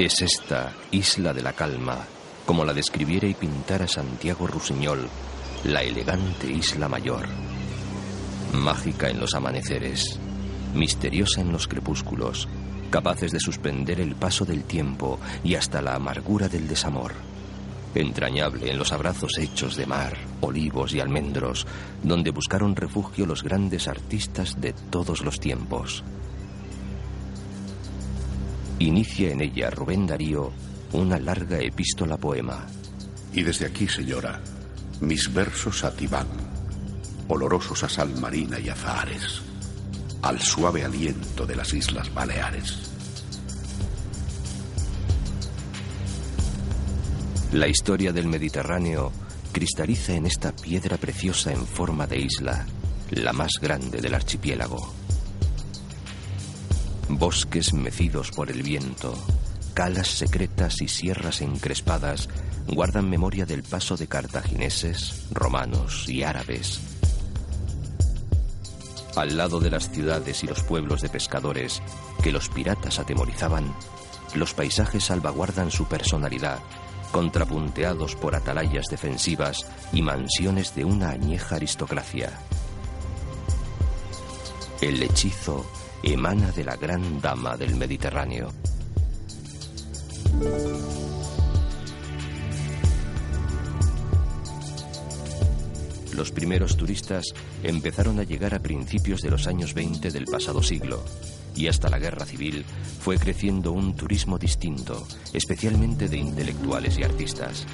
Es esta isla de la calma, como la describiera y pintara Santiago Rusiñol, la elegante isla mayor. Mágica en los amaneceres, misteriosa en los crepúsculos, capaces de suspender el paso del tiempo y hasta la amargura del desamor. Entrañable en los abrazos hechos de mar, olivos y almendros, donde buscaron refugio los grandes artistas de todos los tiempos. Inicia en ella Rubén Darío una larga epístola poema. Y desde aquí, señora, mis versos a ti van, olorosos a sal marina y azahares al suave aliento de las Islas Baleares. La historia del Mediterráneo cristaliza en esta piedra preciosa en forma de isla, la más grande del archipiélago. Bosques mecidos por el viento, calas secretas y sierras encrespadas guardan memoria del paso de cartagineses, romanos y árabes al lado de las ciudades y los pueblos de pescadores que los piratas atemorizaban, los paisajes salvaguardan su personalidad, contrapunteados por atalayas defensivas y mansiones de una añeja aristocracia. El hechizo emana de la gran dama del Mediterráneo. Los primeros turistas empezaron a llegar a principios de los años 20 del pasado siglo y hasta la guerra civil fue creciendo un turismo distinto, especialmente de intelectuales y artistas.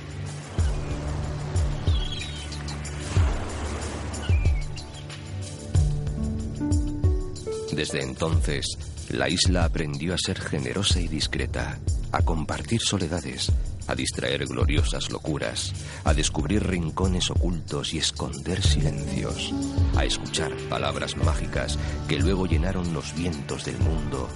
Desde entonces, la isla aprendió a ser generosa y discreta, a compartir soledades, a distraer gloriosas locuras, a descubrir rincones ocultos y esconder silencios, a escuchar palabras mágicas que luego llenaron los vientos del mundo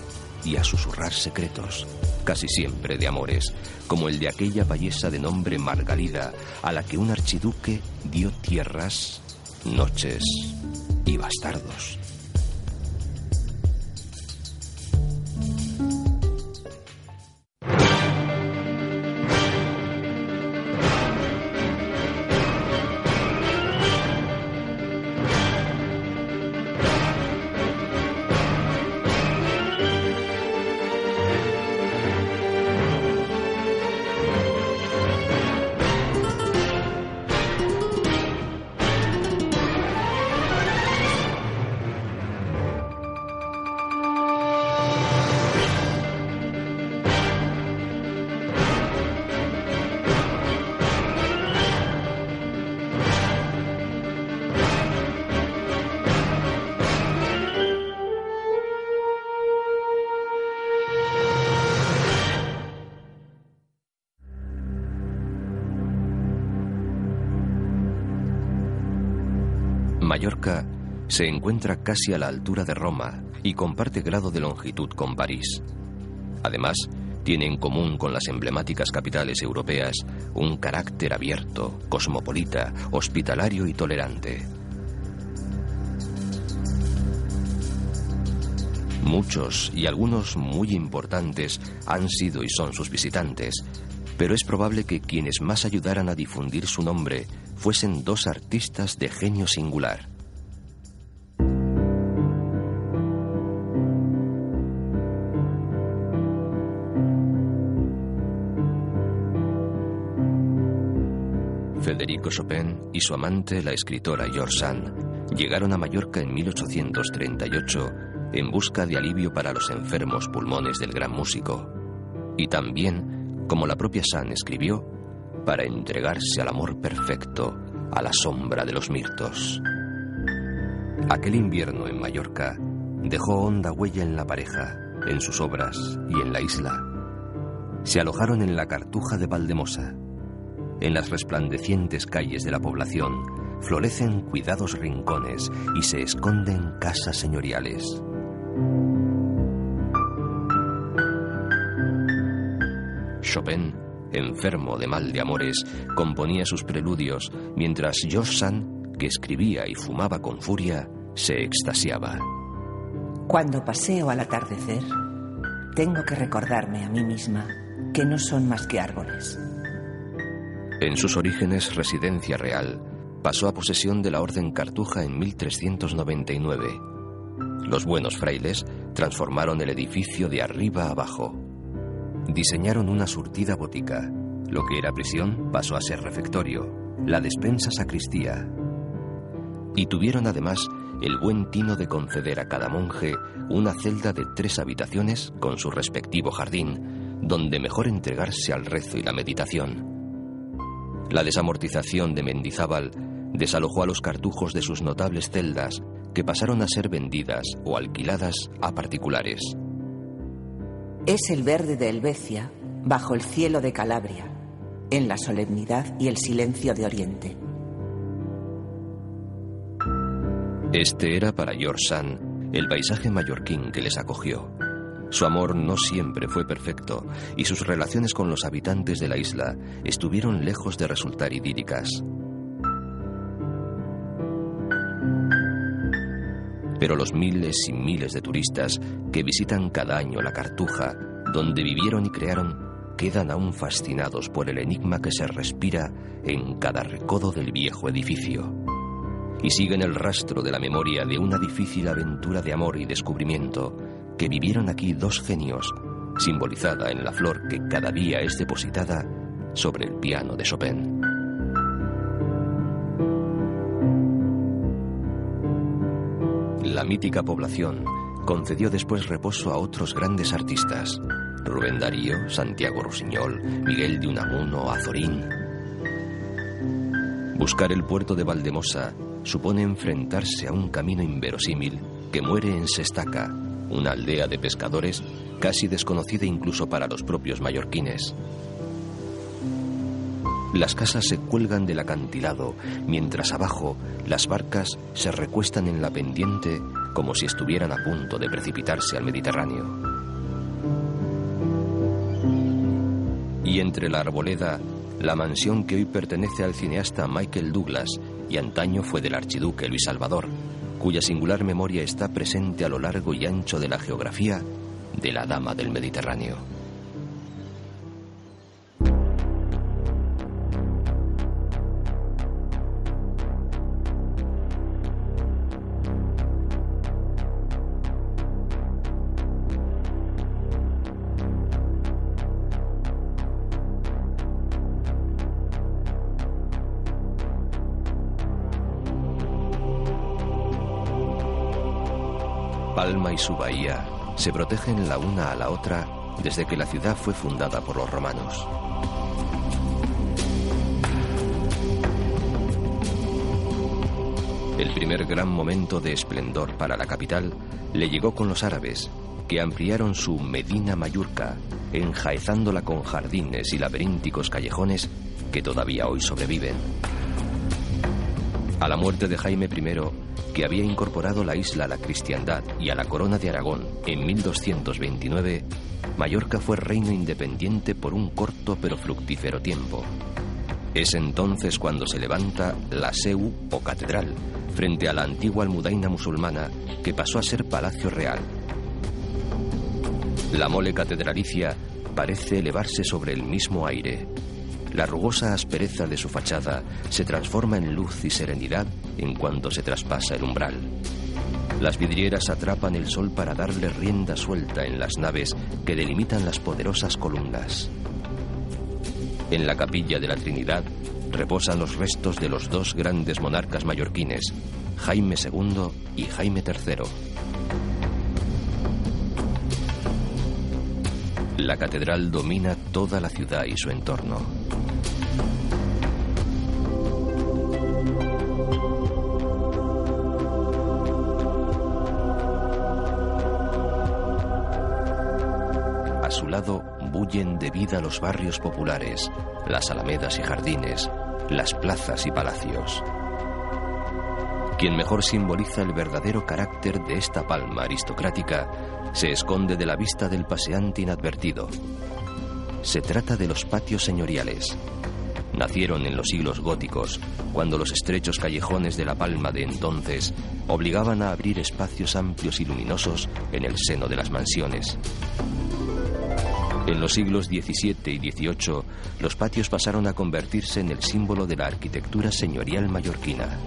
y a susurrar secretos, casi siempre de amores, como el de aquella belleza de nombre Margalida, a la que un archiduque dio tierras, noches y bastardos. Mallorca se encuentra casi a la altura de Roma y comparte grado de longitud con París. Además, tiene en común con las emblemáticas capitales europeas un carácter abierto, cosmopolita, hospitalario y tolerante. Muchos y algunos muy importantes han sido y son sus visitantes, pero es probable que quienes más ayudaran a difundir su nombre fuesen dos artistas de genio singular. Chopin y su amante, la escritora George Sand, llegaron a Mallorca en 1838 en busca de alivio para los enfermos pulmones del gran músico. Y también, como la propia Sand escribió, para entregarse al amor perfecto a la sombra de los mirtos. Aquel invierno en Mallorca dejó honda huella en la pareja, en sus obras y en la isla. Se alojaron en la cartuja de Valdemosa. En las resplandecientes calles de la población florecen cuidados rincones y se esconden casas señoriales. Chopin enfermo de mal de amores, componía sus preludios, mientras George Sand, que escribía y fumaba con furia, se extasiaba. Cuando paseo al atardecer, tengo que recordarme a mí misma que no son más que árboles. En sus orígenes, residencia real, pasó a posesión de la Orden Cartuja en 1399. Los buenos frailes transformaron el edificio de arriba abajo. Diseñaron una surtida botica. Lo que era prisión pasó a ser refectorio, la despensa sacristía. Y tuvieron además el buen tino de conceder a cada monje una celda de tres habitaciones con su respectivo jardín, donde mejor entregarse al rezo y la meditación. La desamortización de Mendizábal desalojó a los cartujos de sus notables celdas, que pasaron a ser vendidas o alquiladas a particulares. Es el verde de Helvecia bajo el cielo de Calabria, en la solemnidad y el silencio de Oriente. Este era para George Sand el paisaje mallorquín que les acogió. Su amor no siempre fue perfecto y sus relaciones con los habitantes de la isla estuvieron lejos de resultar idílicas. Pero los miles y miles de turistas que visitan cada año la Cartuja, donde vivieron y crearon, quedan aún fascinados por el enigma que se respira en cada recodo del viejo edificio. Y siguen el rastro de la memoria de una difícil aventura de amor y descubrimiento que vivieron aquí dos genios, simbolizada en la flor que cada día es depositada sobre el piano de Chopin. La mítica población concedió después reposo a otros grandes artistas, Rubén Darío, Santiago Rusiñol, Miguel de Unamuno, Azorín. Buscar el puerto de Valdemosa supone enfrentarse a un camino inverosímil que muere en Sestaca, una aldea de pescadores casi desconocida incluso para los propios mallorquines. Las casas se cuelgan del acantilado, mientras abajo las barcas se recuestan en la pendiente como si estuvieran a punto de precipitarse al Mediterráneo. Y entre la arboleda, la mansión que hoy pertenece al cineasta Michael Douglas y antaño fue del archiduque Luis Salvador, cuya singular memoria está presente a lo largo y ancho de la geografía de la Dama del Mediterráneo. Palma y su bahía se protegen la una a la otra desde que la ciudad fue fundada por los romanos. El primer gran momento de esplendor para la capital le llegó con los árabes, que ampliaron su Medina Mayurca, enjaezándola con jardines y laberínticos callejones que todavía hoy sobreviven. A la muerte de Jaime I, que había incorporado la isla a la cristiandad y a la corona de Aragón en 1229, Mallorca fue reino independiente por un corto pero fructífero tiempo. Es entonces cuando se levanta la Seu o catedral, frente a la antigua almudaina musulmana que pasó a ser palacio real. La mole catedralicia parece elevarse sobre el mismo aire. La rugosa aspereza de su fachada se transforma en luz y serenidad en cuanto se traspasa el umbral. Las vidrieras atrapan el sol para darle rienda suelta en las naves que delimitan las poderosas columnas. En la capilla de la Trinidad reposan los restos de los dos grandes monarcas mallorquines, Jaime II y Jaime III. La catedral domina toda la ciudad y su entorno. A su lado bullen de vida los barrios populares, las alamedas y jardines, las plazas y palacios. Quien mejor simboliza el verdadero carácter de esta palma aristocrática se esconde de la vista del paseante inadvertido. Se trata de los patios señoriales. Nacieron en los siglos góticos, cuando los estrechos callejones de la Palma de entonces obligaban a abrir espacios amplios y luminosos en el seno de las mansiones. En los siglos XVII y XVIII, los patios pasaron a convertirse en el símbolo de la arquitectura señorial mallorquina.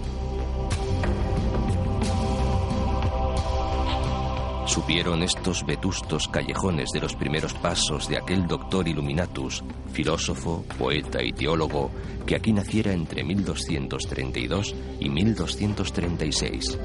Supieron estos vetustos callejones de los primeros pasos de aquel doctor Illuminatus, filósofo, poeta y teólogo, que aquí naciera entre 1232 y 1236.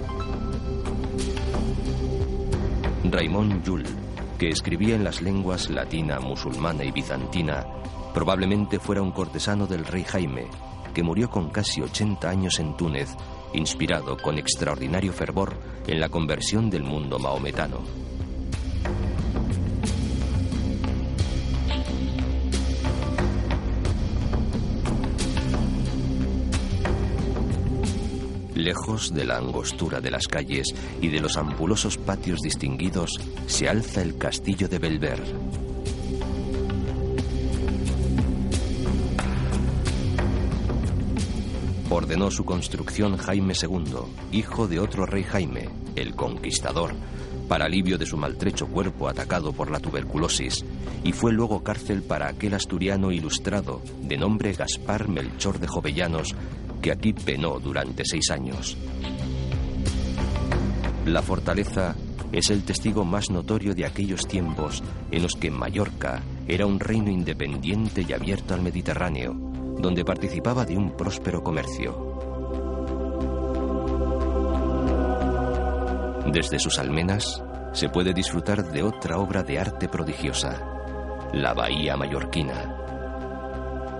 Raymond Jules, que escribía en las lenguas latina, musulmana y bizantina, probablemente fuera un cortesano del rey Jaime, que murió con casi 80 años en Túnez inspirado con extraordinario fervor en la conversión del mundo maometano. Lejos de la angostura de las calles y de los ampulosos patios distinguidos, se alza el castillo de Belver, ordenó su construcción Jaime II, hijo de otro rey Jaime, el Conquistador, para alivio de su maltrecho cuerpo atacado por la tuberculosis, y fue luego cárcel para aquel asturiano ilustrado de nombre Gaspar Melchor de Jovellanos, que aquí penó durante seis años. La fortaleza es el testigo más notorio de aquellos tiempos en los que Mallorca era un reino independiente y abierto al Mediterráneo, donde participaba de un próspero comercio. Desde sus almenas se puede disfrutar de otra obra de arte prodigiosa, la Bahía Mallorquina.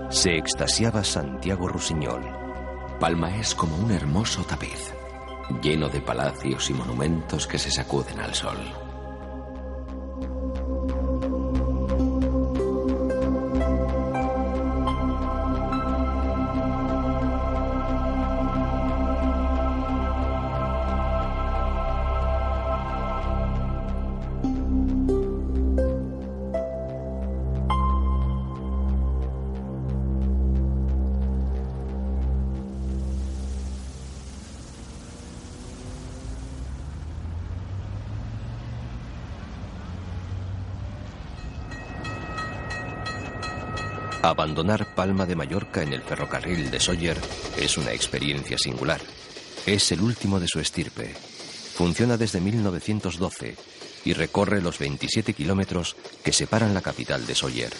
Se extasiaba Santiago Rusiñol. Palma es como un hermoso tapiz, lleno de palacios y monumentos que se sacuden al sol. Abandonar Palma de Mallorca en el ferrocarril de Sawyer es una experiencia singular. Es el último de su estirpe. Funciona desde 1912 y recorre los 27 kilómetros que separan la capital de Sawyer.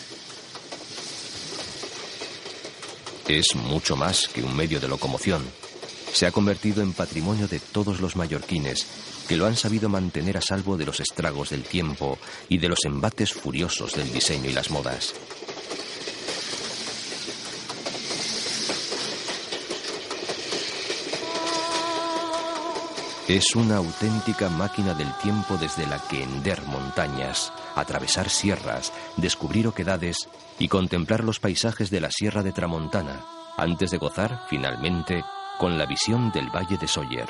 Es mucho más que un medio de locomoción. Se ha convertido en patrimonio de todos los mallorquines que lo han sabido mantener a salvo de los estragos del tiempo y de los embates furiosos del diseño y las modas. Es una auténtica máquina del tiempo desde la que hender montañas, atravesar sierras, descubrir oquedades y contemplar los paisajes de la Sierra de Tramontana, antes de gozar, finalmente, con la visión del Valle de Sawyer.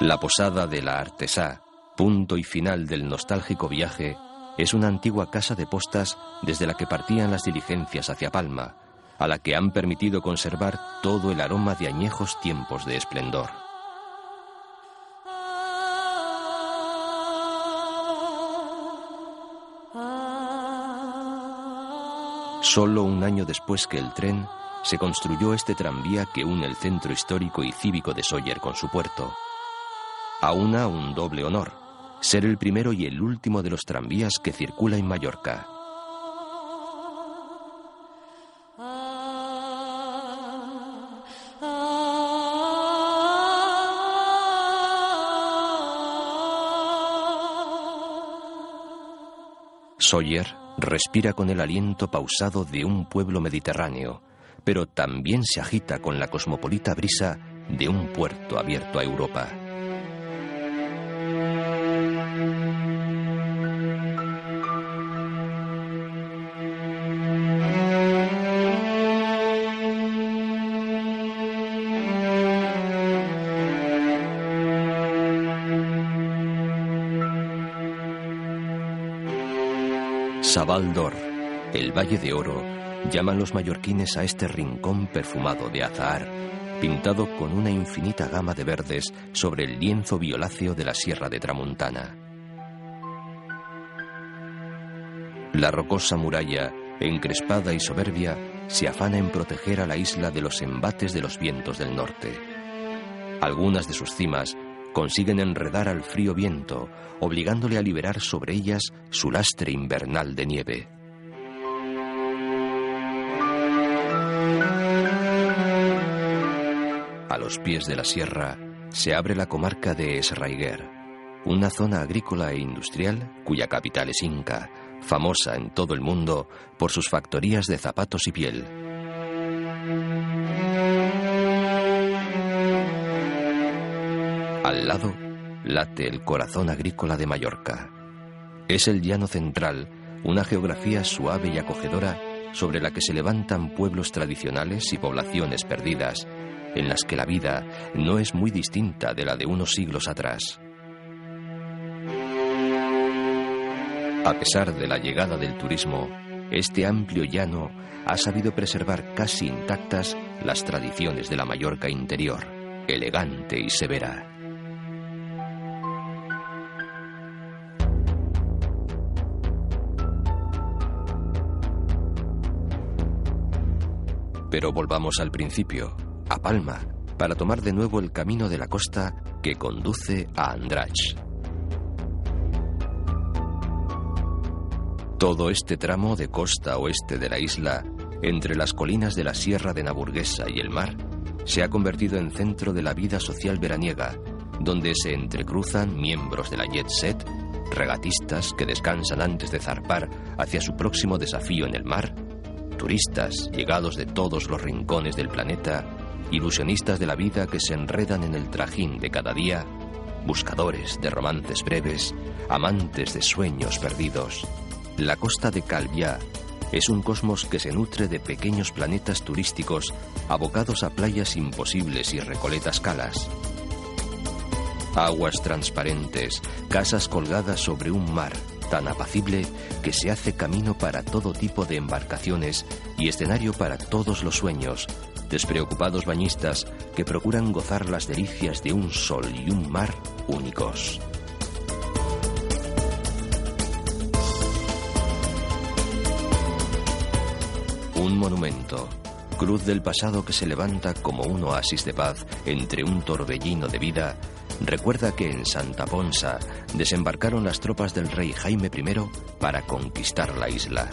La posada de la Artesá, punto y final del nostálgico viaje, es una antigua casa de postas desde la que partían las diligencias hacia Palma, a la que han permitido conservar todo el aroma de añejos tiempos de esplendor. Solo un año después que el tren, se construyó este tranvía que une el centro histórico y cívico de Sawyer con su puerto. Aúna un doble honor, ser el primero y el último de los tranvías que circula en Mallorca. Sawyer respira con el aliento pausado de un pueblo mediterráneo, pero también se agita con la cosmopolita brisa de un puerto abierto a Europa. Sabaldor, el Valle de Oro, llaman los mallorquines a este rincón perfumado de azahar, pintado con una infinita gama de verdes sobre el lienzo violáceo de la Sierra de Tramuntana. La rocosa muralla, encrespada y soberbia, se afana en proteger a la isla de los embates de los vientos del norte. Algunas de sus cimas consiguen enredar al frío viento, obligándole a liberar sobre ellas su lastre invernal de nieve. A los pies de la sierra se abre la comarca de Esraiguer, una zona agrícola e industrial cuya capital es Inca, famosa en todo el mundo por sus factorías de zapatos y piel. Al lado late el corazón agrícola de Mallorca. Es el llano central, una geografía suave y acogedora sobre la que se levantan pueblos tradicionales y poblaciones perdidas, en las que la vida no es muy distinta de la de unos siglos atrás. A pesar de la llegada del turismo, este amplio llano ha sabido preservar casi intactas las tradiciones de la Mallorca interior, elegante y severa. Pero volvamos al principio, a Palma, para tomar de nuevo el camino de la costa que conduce a Andrach. Todo este tramo de costa oeste de la isla, entre las colinas de la Sierra de Naburguesa y el mar, se ha convertido en centro de la vida social veraniega, donde se entrecruzan miembros de la jet set, regatistas que descansan antes de zarpar hacia su próximo desafío en el mar, turistas llegados de todos los rincones del planeta, ilusionistas de la vida que se enredan en el trajín de cada día, buscadores de romances breves, amantes de sueños perdidos. La costa de Calviá es un cosmos que se nutre de pequeños planetas turísticos abocados a playas imposibles y recoletas calas. Aguas transparentes, casas colgadas sobre un mar, tan apacible que se hace camino para todo tipo de embarcaciones y escenario para todos los sueños, despreocupados bañistas que procuran gozar las delicias de un sol y un mar únicos. Un monumento, cruz del pasado que se levanta como un oasis de paz entre un torbellino de vida recuerda que en Santa Ponsa desembarcaron las tropas del rey Jaime I para conquistar la isla.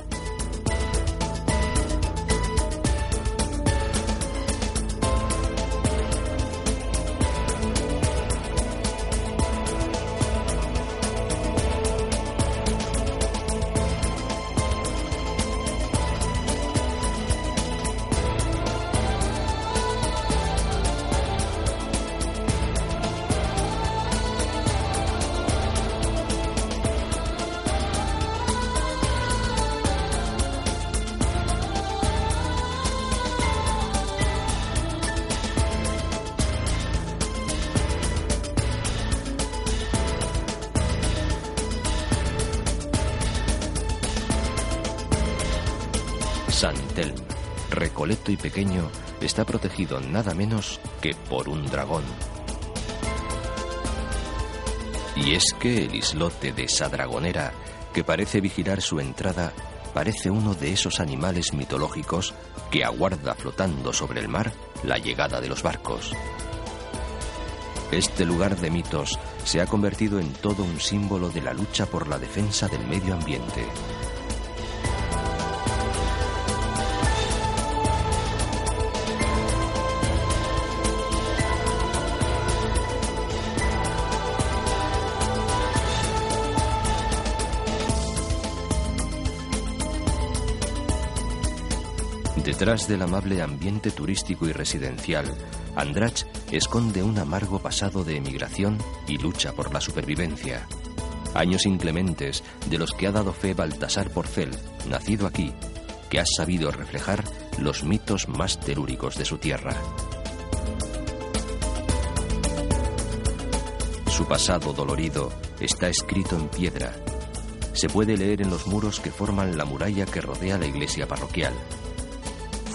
Y pequeño está protegido nada menos que por un dragón. Y es que el islote de esa dragonera, que parece vigilar su entrada, parece uno de esos animales mitológicos que aguarda flotando sobre el mar la llegada de los barcos. Este lugar de mitos se ha convertido en todo un símbolo de la lucha por la defensa del medio ambiente. Detrás del amable ambiente turístico y residencial, Andrach esconde un amargo pasado de emigración y lucha por la supervivencia. Años inclementes de los que ha dado fe Baltasar Porcel, nacido aquí, que ha sabido reflejar los mitos más telúricos de su tierra. Su pasado dolorido está escrito en piedra. Se puede leer en los muros que forman la muralla que rodea la iglesia parroquial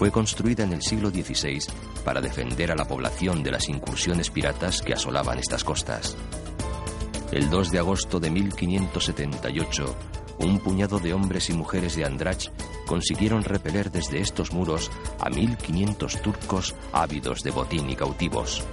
Fue construida en el siglo XVI para defender a la población de las incursiones piratas que asolaban estas costas. El 2 de agosto de 1578, un puñado de hombres y mujeres de Andrach consiguieron repeler desde estos muros a 1.500 turcos ávidos de botín y cautivos.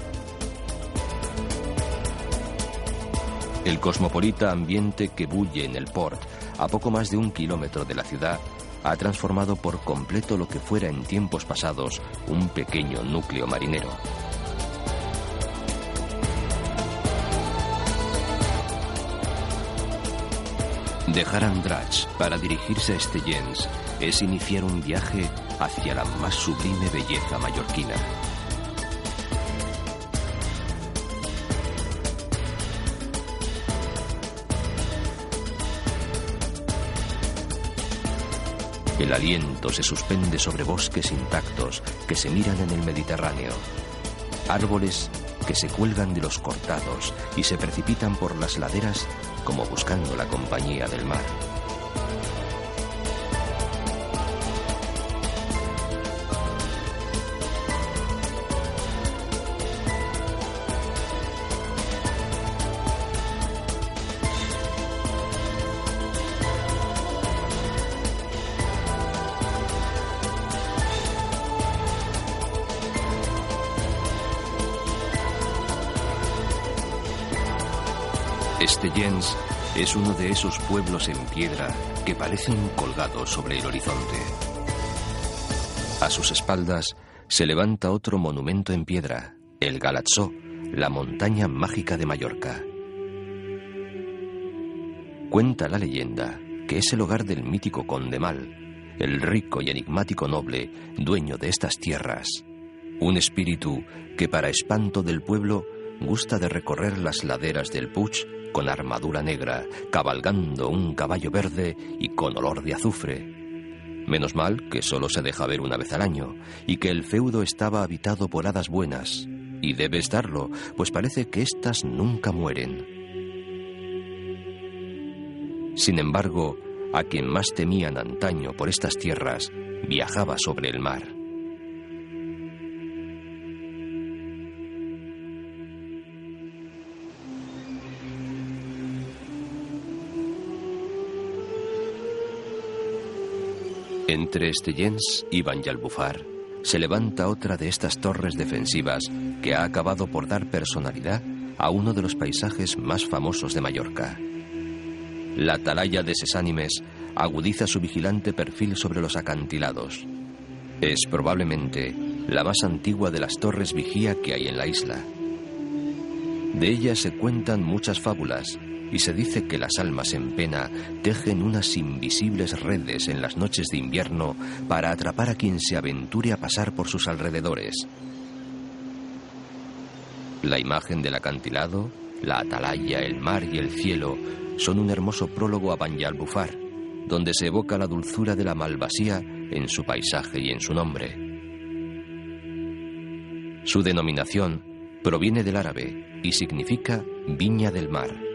El cosmopolita ambiente que bulle en el port, a poco más de un kilómetro de la ciudad, ha transformado por completo lo que fuera en tiempos pasados un pequeño núcleo marinero. Dejar Andrach para dirigirse a Estellens es iniciar un viaje hacia la más sublime belleza mallorquina. El aliento se suspende sobre bosques intactos que se miran en el Mediterráneo. Árboles que se cuelgan de los cortados y se precipitan por las laderas como buscando la compañía del mar. Es uno de esos pueblos en piedra que parecen colgados sobre el horizonte. A sus espaldas se levanta otro monumento en piedra, el Galatzó, la montaña mágica de Mallorca. Cuenta la leyenda que es el hogar del mítico conde Mal, el rico y enigmático noble dueño de estas tierras, un espíritu que para espanto del pueblo gusta de recorrer las laderas del Puig con armadura negra, cabalgando un caballo verde y con olor de azufre. Menos mal que solo se deja ver una vez al año y que el feudo estaba habitado por hadas buenas. Y debe estarlo, pues parece que éstas nunca mueren. Sin embargo, a quien más temían antaño por estas tierras, viajaba sobre el mar. Entre Estellens y Banyalbufar se levanta otra de estas torres defensivas que ha acabado por dar personalidad a uno de los paisajes más famosos de Mallorca. La atalaya de Sesánimes agudiza su vigilante perfil sobre los acantilados. Es probablemente la más antigua de las torres vigía que hay en la isla. De ella se cuentan muchas fábulas y se dice que las almas en pena tejen unas invisibles redes en las noches de invierno para atrapar a quien se aventure a pasar por sus alrededores. La imagen del acantilado, la atalaya, el mar y el cielo son un hermoso prólogo a Banyalbufar, donde se evoca la dulzura de la malvasía en su paisaje y en su nombre. Su denominación proviene del árabe y significa viña del mar.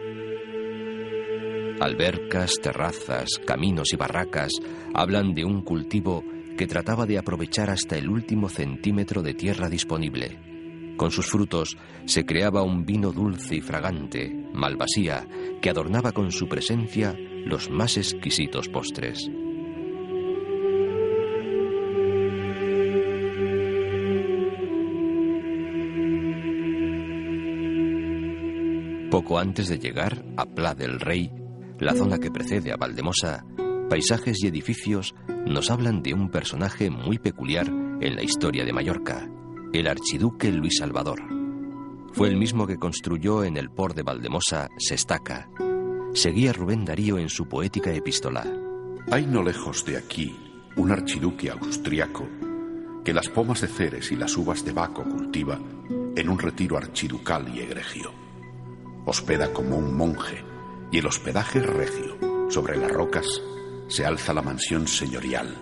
Albercas, terrazas, caminos y barracas hablan de un cultivo que trataba de aprovechar hasta el último centímetro de tierra disponible. Con sus frutos se creaba un vino dulce y fragante, malvasía, que adornaba con su presencia los más exquisitos postres. Poco antes de llegar a Pla del Rey, la zona que precede a Valdemosa, paisajes y edificios nos hablan de un personaje muy peculiar en la historia de Mallorca, el archiduque Luis Salvador. Fue el mismo que construyó en el port de Valdemosa Sestaca. Seguía Rubén Darío en su poética epístola. Hay no lejos de aquí un archiduque austriaco que las pomas de Ceres y las uvas de Baco cultiva en un retiro archiducal y egregio. Hospeda como un monje y el hospedaje regio. Sobre las rocas se alza la mansión señorial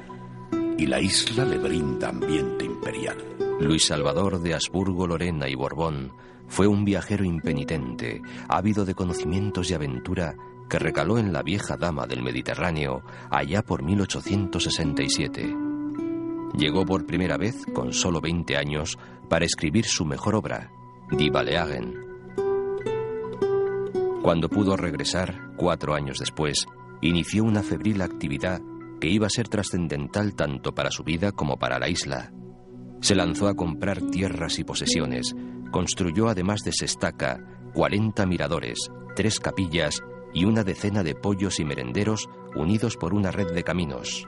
y la isla le brinda ambiente imperial. Luis Salvador de Habsburgo, Lorena y Borbón fue un viajero impenitente, ávido de conocimientos y aventura que recaló en la vieja dama del Mediterráneo allá por 1867. llegó por primera vez, con solo 20 años, para escribir su mejor obra, Die Balearen. Cuando pudo regresar, cuatro años después, inició una febril actividad que iba a ser trascendental tanto para su vida como para la isla. Se lanzó a comprar tierras y posesiones, construyó además de Sestaca 40 miradores, tres capillas y una decena de pollos y merenderos unidos por una red de caminos.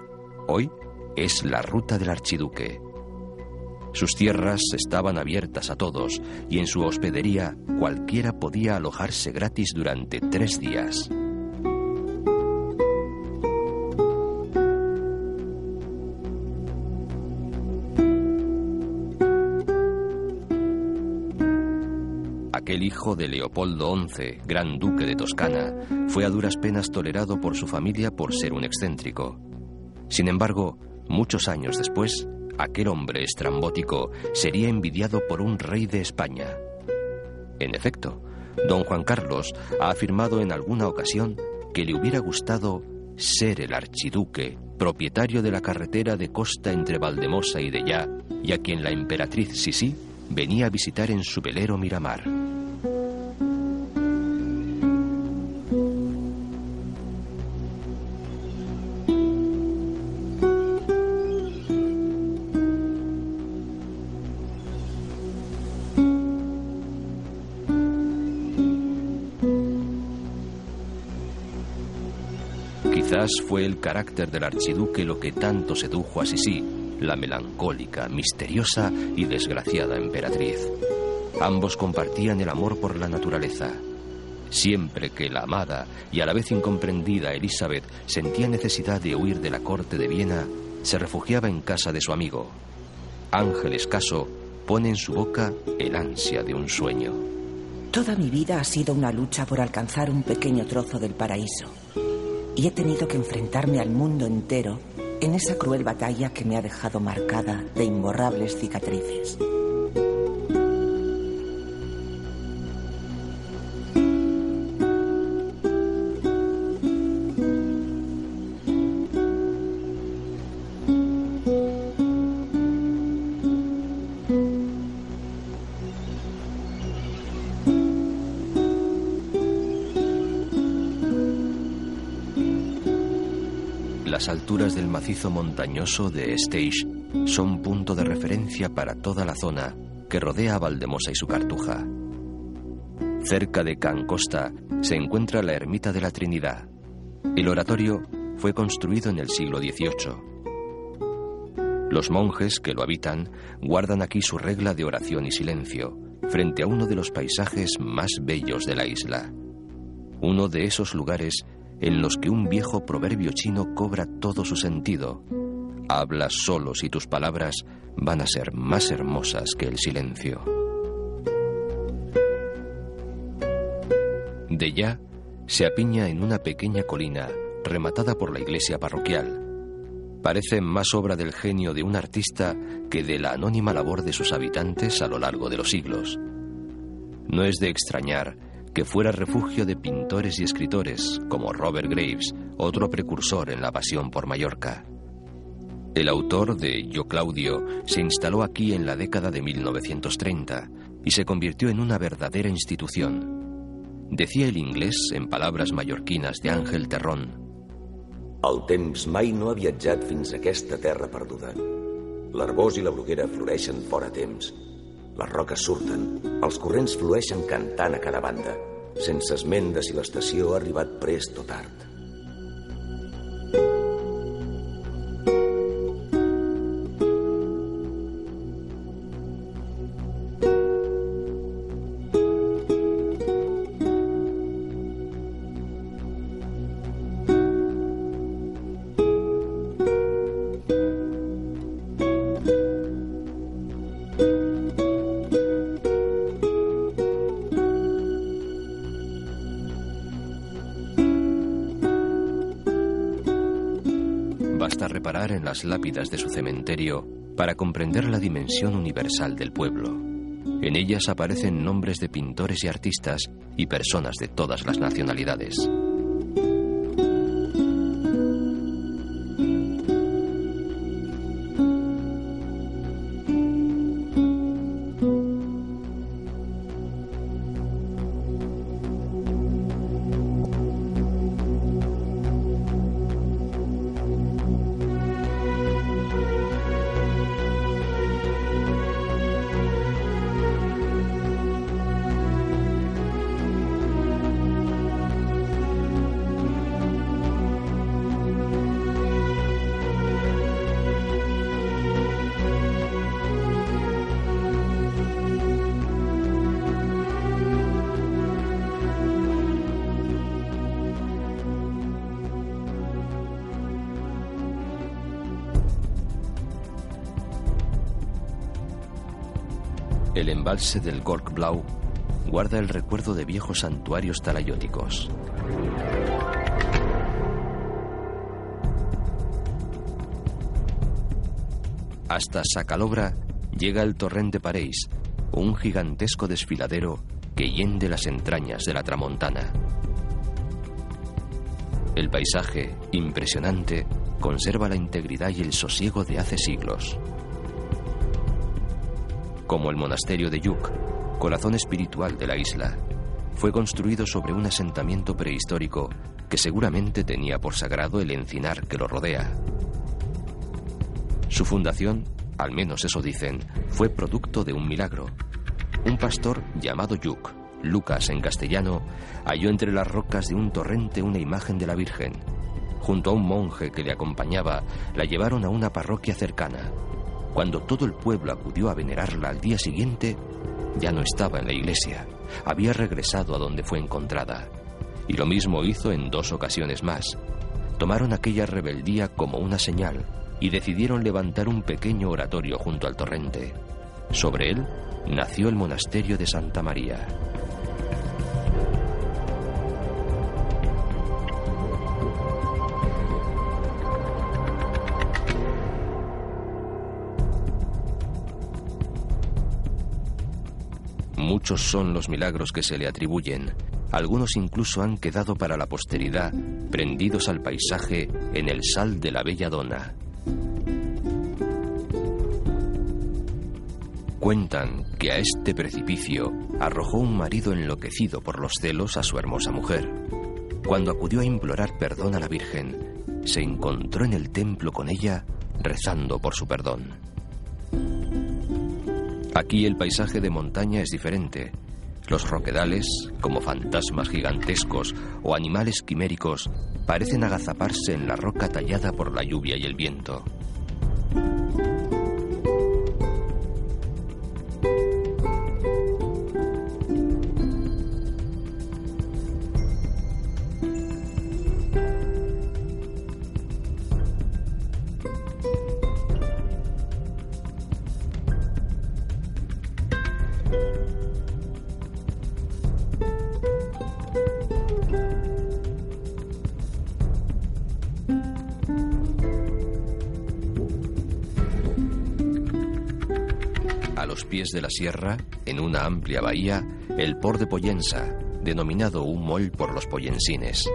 Hoy es la ruta del archiduque. Sus tierras estaban abiertas a todos y en su hospedería cualquiera podía alojarse gratis durante tres días. Aquel hijo de Leopoldo XI, gran duque de Toscana, fue a duras penas tolerado por su familia por ser un excéntrico. Sin embargo, muchos años después, aquel hombre estrambótico sería envidiado por un rey de España. En efecto, don Juan Carlos ha afirmado en alguna ocasión que le hubiera gustado ser el archiduque, propietario de la carretera de costa entre Valdemosa y Dellá, y a quien la emperatriz Sisi venía a visitar en su velero Miramar. Fue el carácter del archiduque lo que tanto sedujo a Sisi, la melancólica, misteriosa y desgraciada emperatriz. Ambos compartían el amor por la naturaleza. Siempre que la amada y a la vez incomprendida Elizabeth sentía necesidad de huir de la corte de Viena, se refugiaba en casa de su amigo. Ángel Escaso pone en su boca el ansia de un sueño. Toda mi vida ha sido una lucha por alcanzar un pequeño trozo del paraíso y he tenido que enfrentarme al mundo entero en esa cruel batalla que me ha dejado marcada de imborrables cicatrices. Las alturas del macizo montañoso de Stage son punto de referencia para toda la zona que rodea a Valdemosa y su cartuja. Cerca de Cancosta se encuentra la ermita de la Trinidad. El oratorio fue construido en el siglo XVIII. Los monjes que lo habitan guardan aquí su regla de oración y silencio, frente a uno de los paisajes más bellos de la isla. Uno de esos lugares en los que un viejo proverbio chino cobra todo su sentido. Hablas solo si tus palabras van a ser más hermosas que el silencio. De ya se apiña en una pequeña colina rematada por la iglesia parroquial. Parece más obra del genio de un artista que de la anónima labor de sus habitantes a lo largo de los siglos. No es de extrañar que fuera refugio de pintores y escritores como Robert Graves, otro precursor en la pasión por Mallorca. El autor de Yo Claudio se instaló aquí en la década de 1930 y se convirtió en una verdadera institución. Decía el inglés en palabras mallorquinas de Ángel Terrón. El temps mai no ha viatjat fins a aquesta terra perduda. L'arbós i la bruguera floreixen fora temps. Les roques surten, els corrents flueixen cantant a cada banda, sense esment de si l'estació ha arribat prest o tard. Las lápidas de su cementerio para comprender la dimensión universal del pueblo. En ellas aparecen nombres de pintores y artistas y personas de todas las nacionalidades. El embalse del Gorkblau guarda el recuerdo de viejos santuarios talayóticos. Hasta Sacalobra llega el torrente Pareis, un gigantesco desfiladero que hiende las entrañas de la tramontana. El paisaje, impresionante, conserva la integridad y el sosiego de hace siglos. Como el monasterio de Yuk, corazón espiritual de la isla, fue construido sobre un asentamiento prehistórico que seguramente tenía por sagrado el encinar que lo rodea. Su fundación, al menos eso dicen, fue producto de un milagro. Un pastor llamado Yuk, Lucas en castellano, halló entre las rocas de un torrente una imagen de la Virgen. Junto a un monje que le acompañaba, la llevaron a una parroquia cercana. Cuando todo el pueblo acudió a venerarla al día siguiente, ya no estaba en la iglesia, había regresado a donde fue encontrada. Y lo mismo hizo en dos ocasiones más. Tomaron aquella rebeldía como una señal y decidieron levantar un pequeño oratorio junto al torrente. Sobre él nació el monasterio de Santa María. Muchos son los milagros que se le atribuyen. Algunos incluso han quedado para la posteridad, prendidos al paisaje en el sal de la bella dona. Cuentan que a este precipicio arrojó un marido enloquecido por los celos a su hermosa mujer. Cuando acudió a implorar perdón a la Virgen, se encontró en el templo con ella rezando por su perdón. Aquí el paisaje de montaña es diferente. Los roquedales, como fantasmas gigantescos o animales quiméricos, parecen agazaparse en la roca tallada por la lluvia y el viento. De la sierra, en una amplia bahía, el Port de Poyensa, denominado un mol por los poyensines.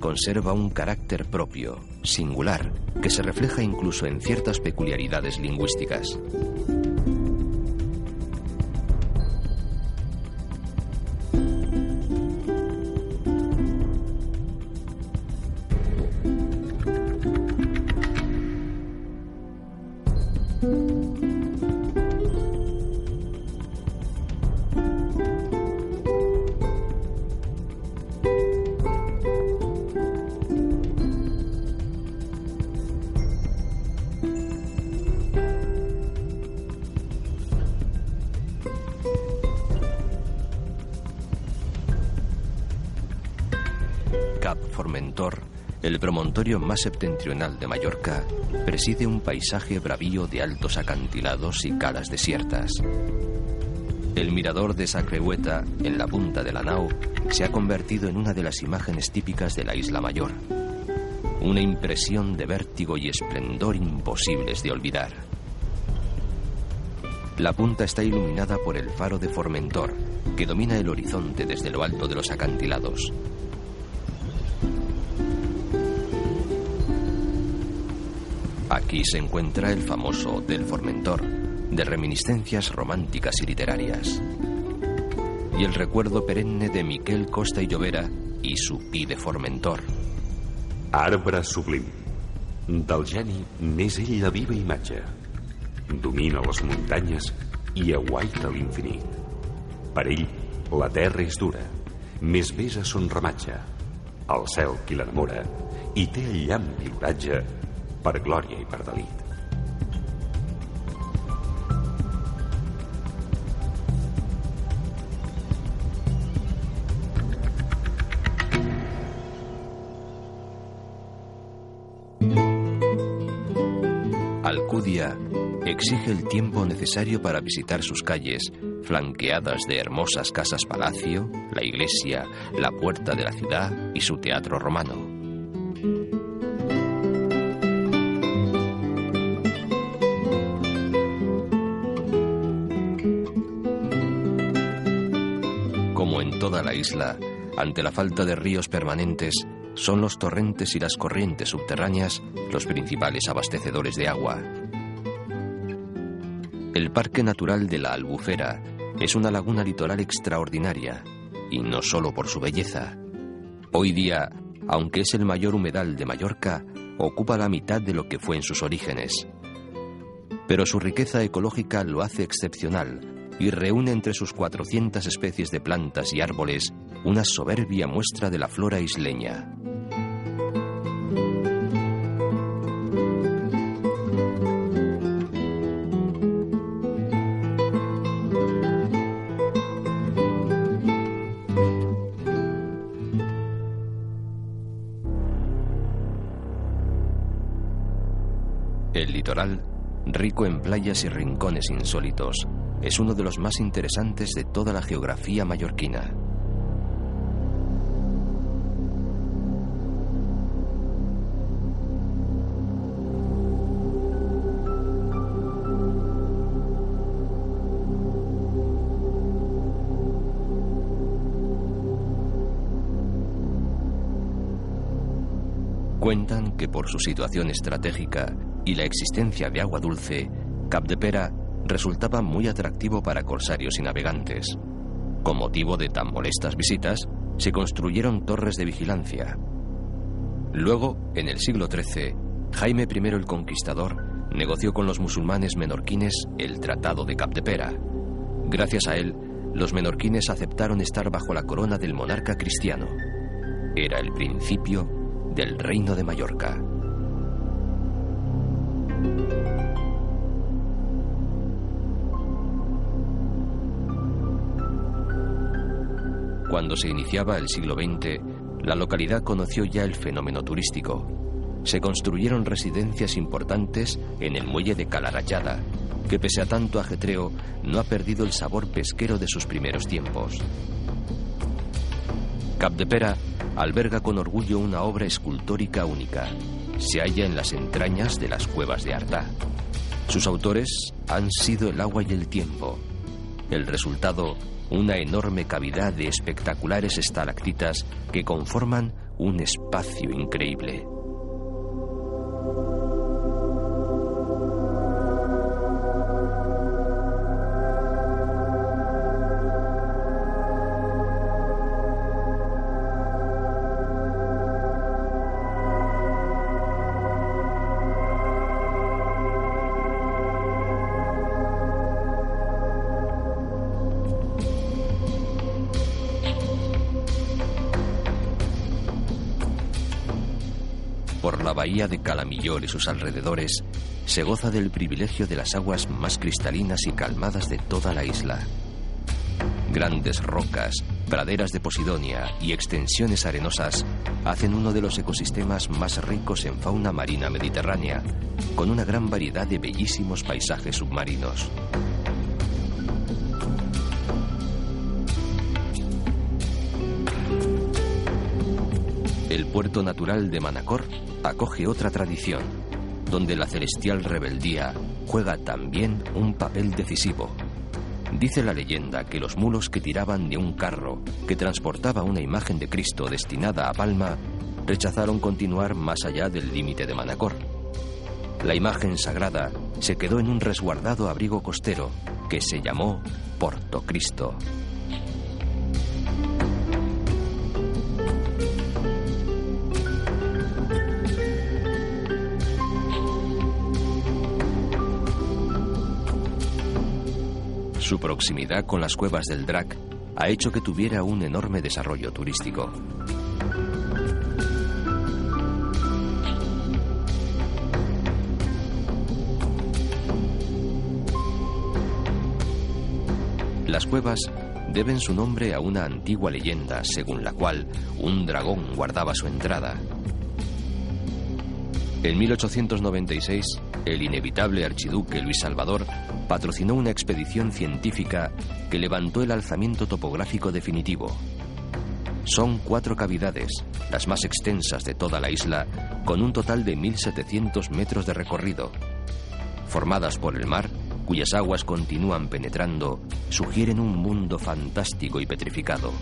Conserva un carácter propio, singular, que se refleja incluso en ciertas peculiaridades lingüísticas. Promontorio más septentrional de Mallorca, preside un paisaje bravío de altos acantilados y calas desiertas. El mirador de Sacrehueta, en la punta de la nao, se ha convertido en una de las imágenes típicas de la isla mayor. Una impresión de vértigo y esplendor imposibles de olvidar. La punta está iluminada por el faro de Formentor, que domina el horizonte desde lo alto de los acantilados. Aquí se encuentra el famoso Hotel Formentor, de reminiscencias románticas y literarias. Y el recuerdo perenne de Miquel Costa y Llovera i su pi de Formentor. Arbre sublim. Del geni n'és ell la viva imatge. Domina les muntanyes i aguaita l'infinit. Per ell, la terra és dura, més besa son ramatge. el cel qui l'enamora, i té el llamp i l'oratge per glòria i per delit. Alcudia exige el tiempo necesario para visitar sus calles, flanqueadas de hermosas casas palacio, la iglesia, la puerta de la ciudad y su teatro romano. Ante la falta de ríos permanentes, son los torrentes y las corrientes subterráneas los principales abastecedores de agua. El Parque Natural de la Albufera es una laguna litoral extraordinaria, y no solo por su belleza. Hoy día, aunque es el mayor humedal de Mallorca, ocupa la mitad de lo que fue en sus orígenes. Pero su riqueza ecológica lo hace excepcional y reúne entre sus 400 especies de plantas y árboles una soberbia muestra de la flora isleña. El litoral, rico en playas y rincones insólitos, es uno de los más interesantes de toda la geografía mallorquina. Que por su situación estratégica y la existencia de agua dulce, Capdepera resultaba muy atractivo para corsarios y navegantes. Con motivo de tan molestas visitas, se construyeron torres de vigilancia. Luego, en el siglo XIII, Jaime I el Conquistador negoció con los musulmanes menorquines el Tratado de Capdepera. Gracias a él, los menorquines aceptaron estar bajo la corona del monarca cristiano. Era el principio del Reino de Mallorca. Cuando se iniciaba el siglo XX, la localidad conoció ya el fenómeno turístico. Se construyeron residencias importantes en el muelle de Calarayada, que pese a tanto ajetreo no ha perdido el sabor pesquero de sus primeros tiempos. Capdepera alberga con orgullo una obra escultórica única. Se halla en las entrañas de las cuevas de Artá. Sus autores han sido el agua y el tiempo. El resultado, una enorme cavidad de espectaculares estalactitas que conforman un espacio increíble. Bahía de Calamillor y sus alrededores se goza del privilegio de las aguas más cristalinas y calmadas de toda la isla. Grandes rocas, praderas de Posidonia y extensiones arenosas hacen uno de los ecosistemas más ricos en fauna marina mediterránea, con una gran variedad de bellísimos paisajes submarinos. El puerto natural de Manacor acoge otra tradición, donde la celestial rebeldía juega también un papel decisivo. Dice la leyenda que los mulos que tiraban de un carro que transportaba una imagen de Cristo destinada a Palma rechazaron continuar más allá del límite de Manacor. La imagen sagrada se quedó en un resguardado abrigo costero que se llamó Porto Cristo. Su proximidad con las cuevas del Drac ha hecho que tuviera un enorme desarrollo turístico. Las cuevas deben su nombre a una antigua leyenda según la cual un dragón guardaba su entrada. En 1896, el inevitable archiduque Luis Salvador patrocinó una expedición científica que levantó el alzamiento topográfico definitivo. Son cuatro cavidades, las más extensas de toda la isla, con un total de 1.700 metros de recorrido. Formadas por el mar, cuyas aguas continúan penetrando, sugieren un mundo fantástico y petrificado.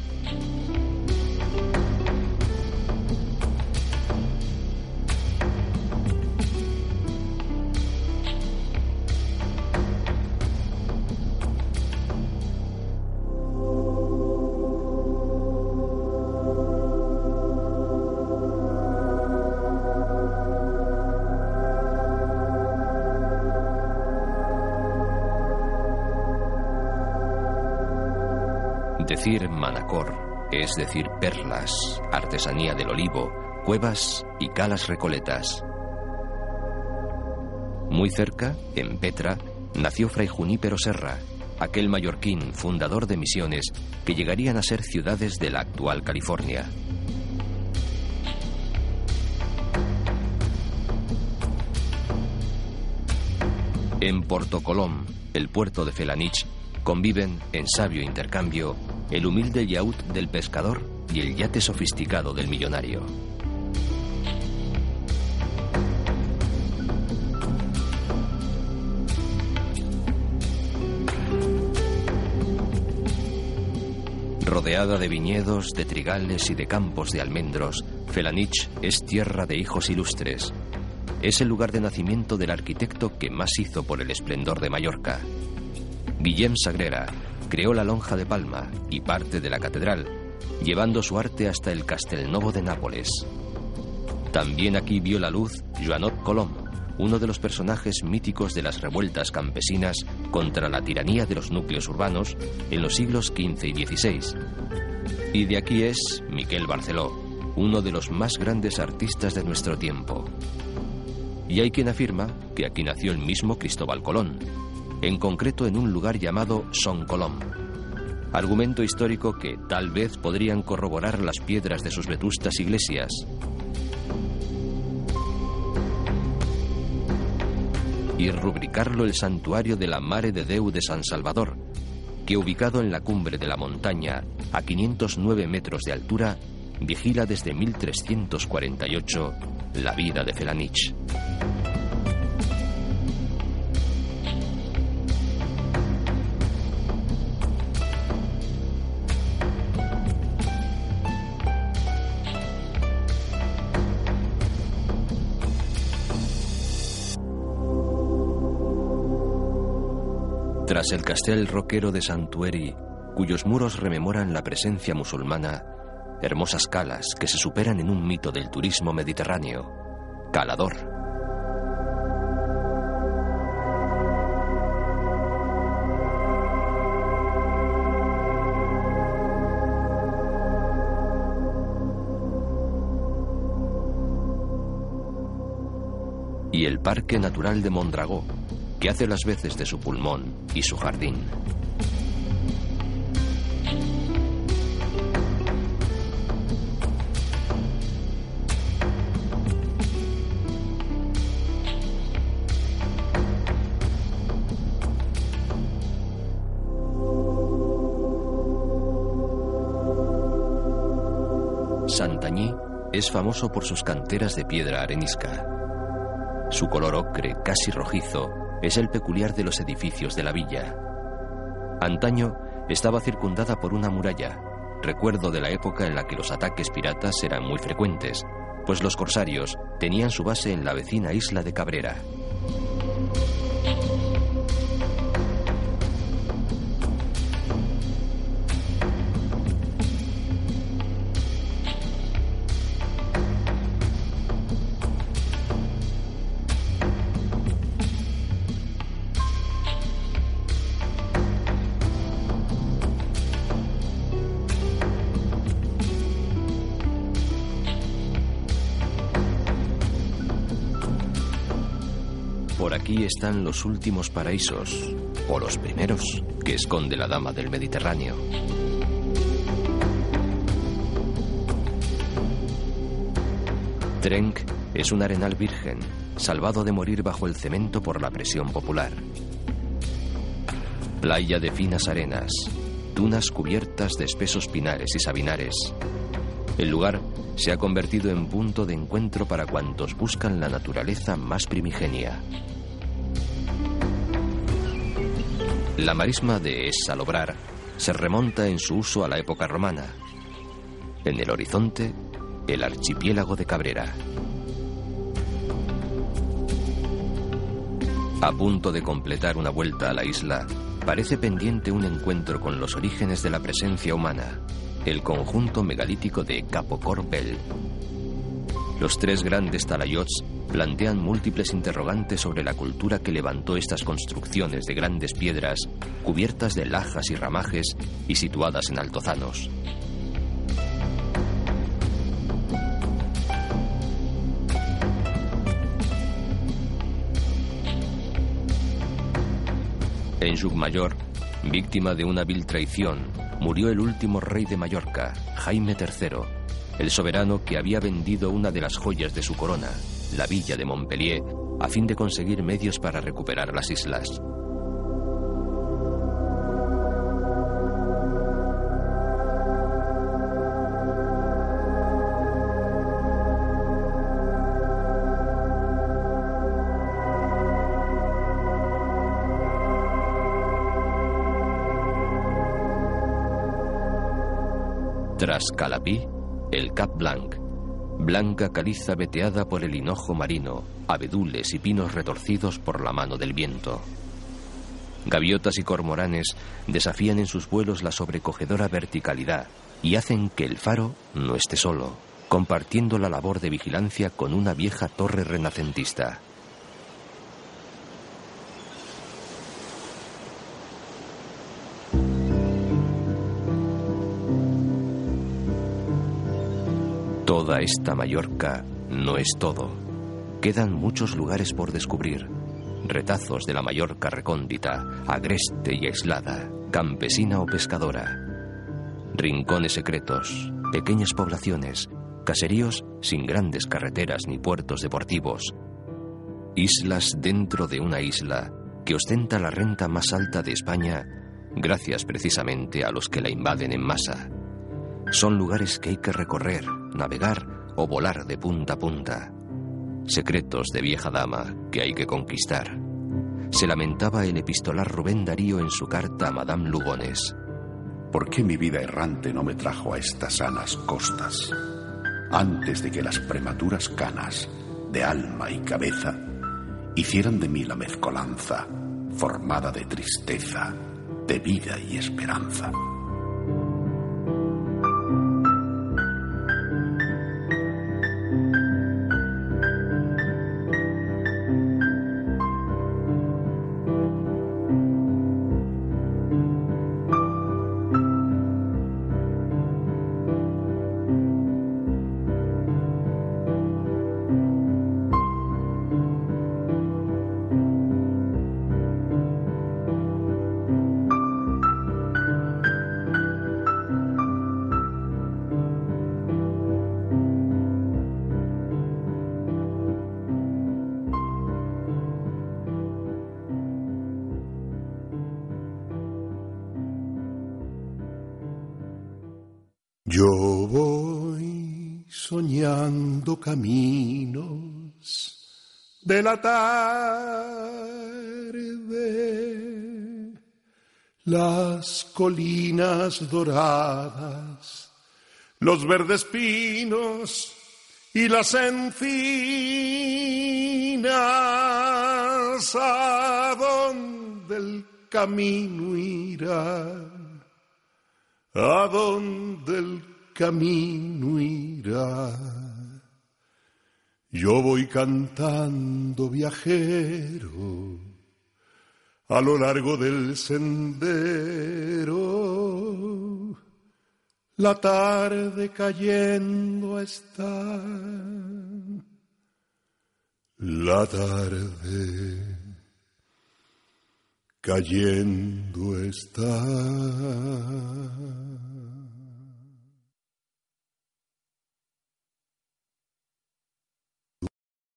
Es decir perlas, artesanía del olivo, cuevas y calas recoletas. Muy cerca, en Petra, nació Fray Junípero Serra, aquel mallorquín fundador de misiones que llegarían a ser ciudades de la actual California. En Porto Colom, el puerto de Felanich, conviven, en sabio intercambio, el humilde yaut del pescador y el yate sofisticado del millonario. Rodeada de viñedos, de trigales y de campos de almendros, Felanich es tierra de hijos ilustres. Es el lugar de nacimiento del arquitecto que más hizo por el esplendor de Mallorca. Guillem Sagrera, creó la lonja de Palma y parte de la catedral, llevando su arte hasta el Castelnovo de Nápoles. También aquí vio la luz Joanot Colom, uno de los personajes míticos de las revueltas campesinas contra la tiranía de los núcleos urbanos en los siglos XV y XVI. Y de aquí es Miquel Barceló, uno de los más grandes artistas de nuestro tiempo. Y hay quien afirma que aquí nació el mismo Cristóbal Colón, en concreto en un lugar llamado Son Colom. Argumento histórico que tal vez podrían corroborar las piedras de sus vetustas iglesias. Y rubricarlo el santuario de la Mare de Deu de San Salvador, que ubicado en la cumbre de la montaña, a 509 metros de altura, vigila desde 1348 la vida de Felanich. Tras el castel roquero de Santueri, cuyos muros rememoran la presencia musulmana, hermosas calas que se superan en un mito del turismo mediterráneo, Calador. Y el Parque Natural de Mondragó, que hace las veces de su pulmón y su jardín. Santañí es famoso por sus canteras de piedra arenisca. Su color ocre, casi rojizo, es el peculiar de los edificios de la villa. Antaño estaba circundada por una muralla, recuerdo de la época en la que los ataques piratas eran muy frecuentes, pues los corsarios tenían su base en la vecina isla de Cabrera. Están los últimos paraísos, o los primeros. que esconde la dama del Mediterráneo. Trenk es un arenal virgen, salvado de morir bajo el cemento por la presión popular. Playa de finas arenas, dunas cubiertas de espesos pinares y sabinares. El lugar se ha convertido en punto de encuentro para cuantos buscan la naturaleza más primigenia. La marisma de Salobrar se remonta en su uso a la época romana. En el horizonte, el archipiélago de Cabrera. A punto de completar una vuelta a la isla, parece pendiente un encuentro con los orígenes de la presencia humana, el conjunto megalítico de Capo Corbel. Los tres grandes talayots plantean múltiples interrogantes sobre la cultura que levantó estas construcciones de grandes piedras cubiertas de lajas y ramajes y situadas en altozanos. En Mayor, víctima de una vil traición, murió el último rey de Mallorca, Jaime III, el soberano que había vendido una de las joyas de su corona, la villa de Montpellier, a fin de conseguir medios para recuperar las islas. Tras Calapí, el Cap Blanc, blanca caliza veteada por el hinojo marino, abedules y pinos retorcidos por la mano del viento. Gaviotas y cormoranes desafían en sus vuelos la sobrecogedora verticalidad y hacen que el faro no esté solo, compartiendo la labor de vigilancia con una vieja torre renacentista. Toda esta Mallorca no es todo. Quedan muchos lugares por descubrir. Retazos de la Mallorca recóndita, agreste y aislada, campesina o pescadora. Rincones secretos, pequeñas poblaciones, caseríos sin grandes carreteras ni puertos deportivos. Islas dentro de una isla que ostenta la renta más alta de España gracias precisamente a los que la invaden en masa. Son lugares que hay que recorrer, navegar o volar de punta a punta. Secretos de vieja dama que hay que conquistar. Se lamentaba el epistolar Rubén Darío en su carta a Madame Lugones. ¿Por qué mi vida errante no me trajo a estas sanas costas? Antes de que las prematuras canas de alma y cabeza hicieran de mí la mezcolanza formada de tristeza, de vida y esperanza. Caminos de la tarde, las colinas doradas, los verdes pinos y las encinas, a donde el camino irá, a donde el camino irá. Yo voy cantando viajero a lo largo del sendero. La tarde cayendo está. La tarde cayendo está.